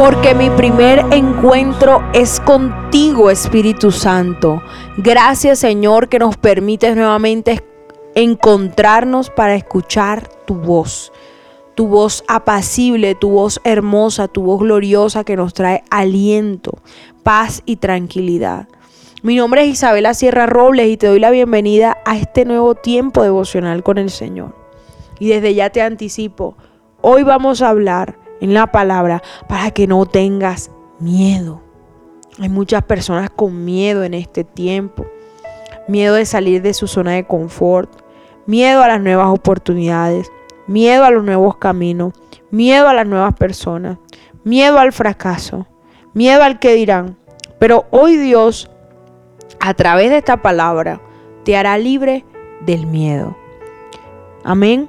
porque mi primer encuentro es contigo, Espíritu Santo. Gracias, Señor, que nos permites nuevamente encontrarnos para escuchar tu voz. Tu voz apacible, tu voz hermosa, tu voz gloriosa que nos trae aliento, paz y tranquilidad. Mi nombre es Isabela Sierra Robles y te doy la bienvenida a este nuevo tiempo devocional con el Señor. Y desde ya te anticipo, hoy vamos a hablar en la palabra para que no tengas miedo. Hay muchas personas con miedo en este tiempo. Miedo de salir de su zona de confort. Miedo a las nuevas oportunidades. Miedo a los nuevos caminos. Miedo a las nuevas personas. Miedo al fracaso. Miedo al que dirán. Pero hoy Dios, a través de esta palabra, te hará libre del miedo. Amén.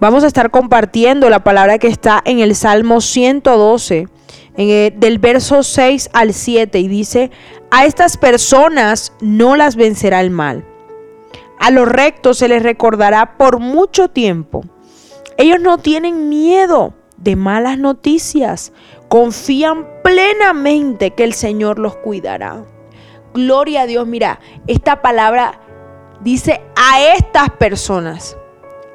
Vamos a estar compartiendo la palabra que está en el Salmo 112, en del verso 6 al 7, y dice, a estas personas no las vencerá el mal. A los rectos se les recordará por mucho tiempo. Ellos no tienen miedo de malas noticias. Confían plenamente que el Señor los cuidará. Gloria a Dios. Mira, esta palabra dice a estas personas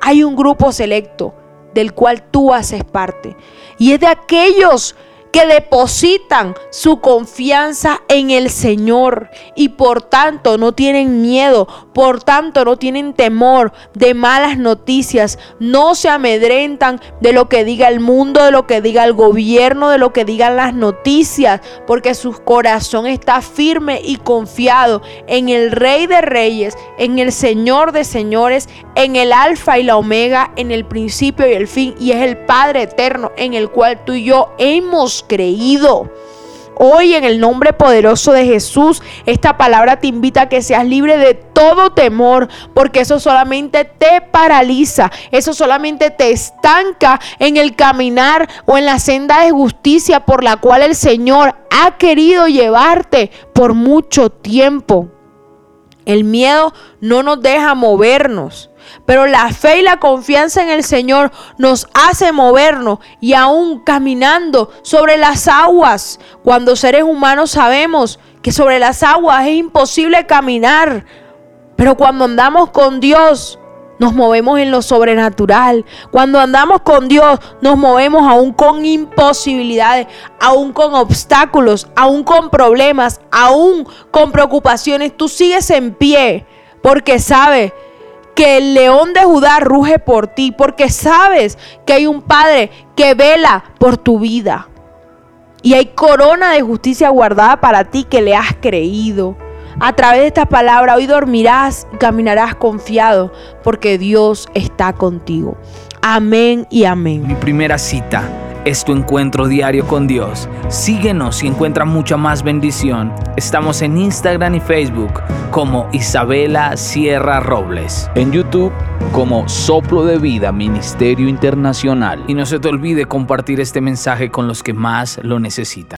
hay un grupo selecto del cual tú haces parte. Y es de aquellos que depositan su confianza en el Señor y por tanto no tienen miedo, por tanto no tienen temor de malas noticias, no se amedrentan de lo que diga el mundo, de lo que diga el gobierno, de lo que digan las noticias, porque su corazón está firme y confiado en el Rey de Reyes, en el Señor de Señores, en el Alfa y la Omega, en el principio y el fin, y es el Padre eterno en el cual tú y yo hemos creído. Hoy en el nombre poderoso de Jesús, esta palabra te invita a que seas libre de todo temor, porque eso solamente te paraliza, eso solamente te estanca en el caminar o en la senda de justicia por la cual el Señor ha querido llevarte por mucho tiempo. El miedo no nos deja movernos. Pero la fe y la confianza en el Señor nos hace movernos y aún caminando sobre las aguas. Cuando seres humanos sabemos que sobre las aguas es imposible caminar. Pero cuando andamos con Dios, nos movemos en lo sobrenatural. Cuando andamos con Dios, nos movemos aún con imposibilidades, aún con obstáculos, aún con problemas, aún con preocupaciones. Tú sigues en pie porque sabes que el león de Judá ruge por ti, porque sabes que hay un Padre que vela por tu vida. Y hay corona de justicia guardada para ti que le has creído. A través de esta palabra hoy dormirás y caminarás confiado porque Dios está contigo. Amén y amén. Mi primera cita es tu encuentro diario con Dios. Síguenos y encuentra mucha más bendición. Estamos en Instagram y Facebook como Isabela Sierra Robles. En YouTube como Soplo de Vida Ministerio Internacional. Y no se te olvide compartir este mensaje con los que más lo necesitan.